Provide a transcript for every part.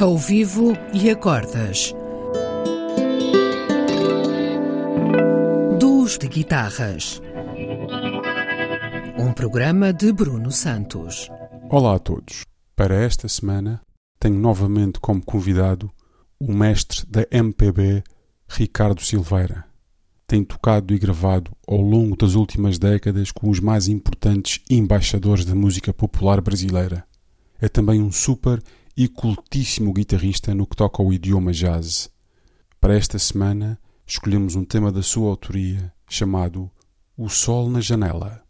ao vivo e a cordas. Duos de guitarras. Um programa de Bruno Santos. Olá a todos. Para esta semana tenho novamente como convidado o mestre da MPB, Ricardo Silveira. Tem tocado e gravado ao longo das últimas décadas com os mais importantes embaixadores da música popular brasileira. É também um super e cultíssimo guitarrista no que toca ao idioma jazz. Para esta semana, escolhemos um tema da sua autoria chamado O Sol na Janela.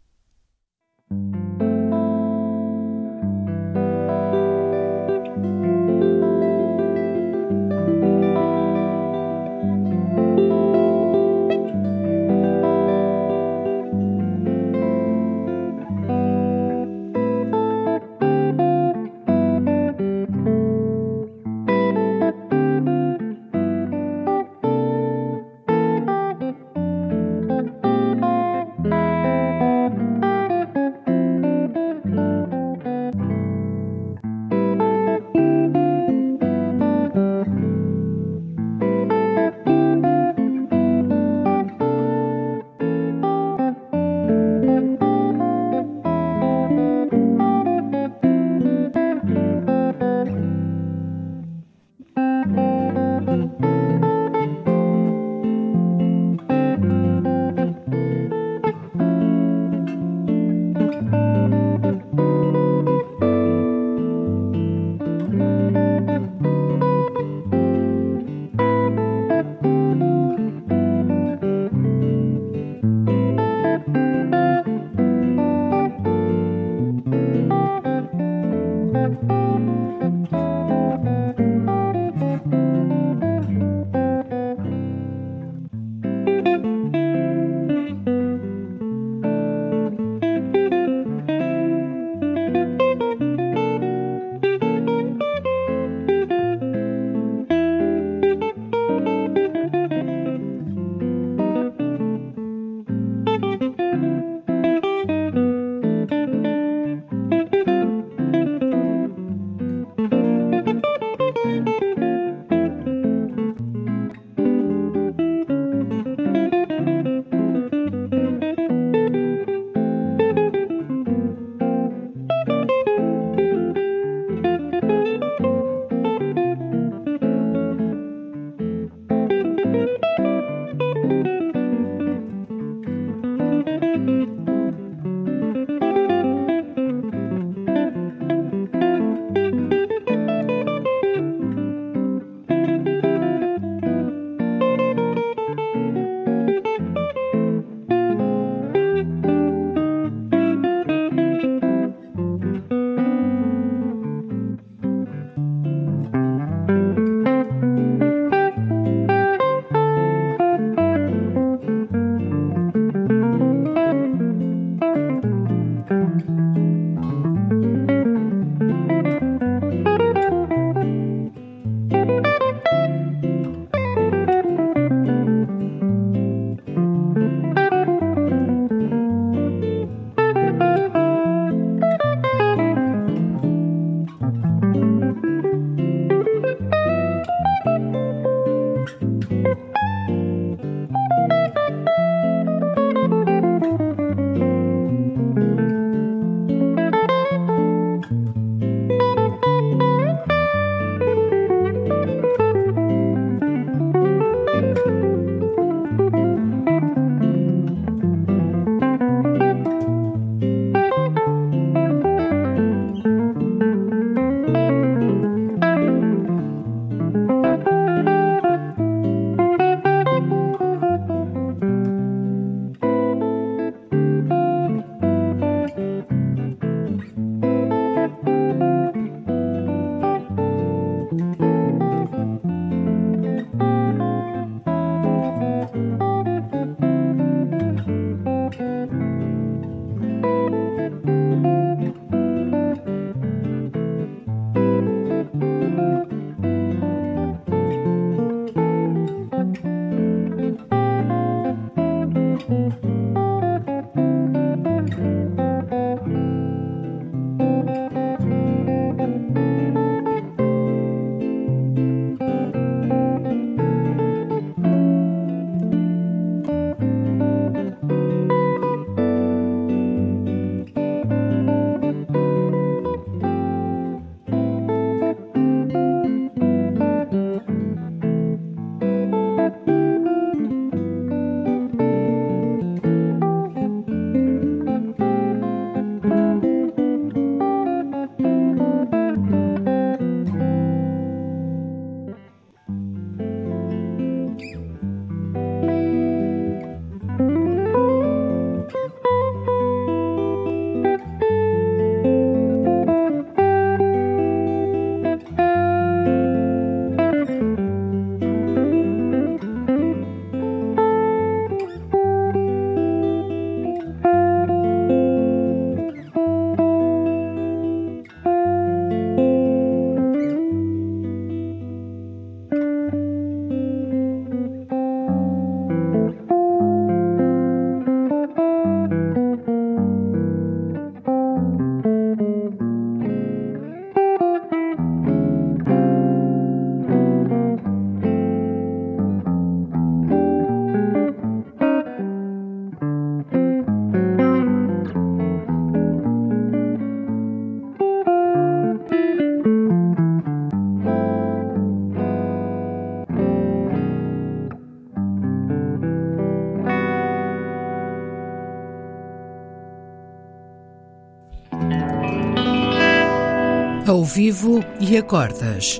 Ao vivo e a cordas.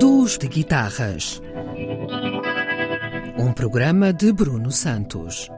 Duos de guitarras. Um programa de Bruno Santos.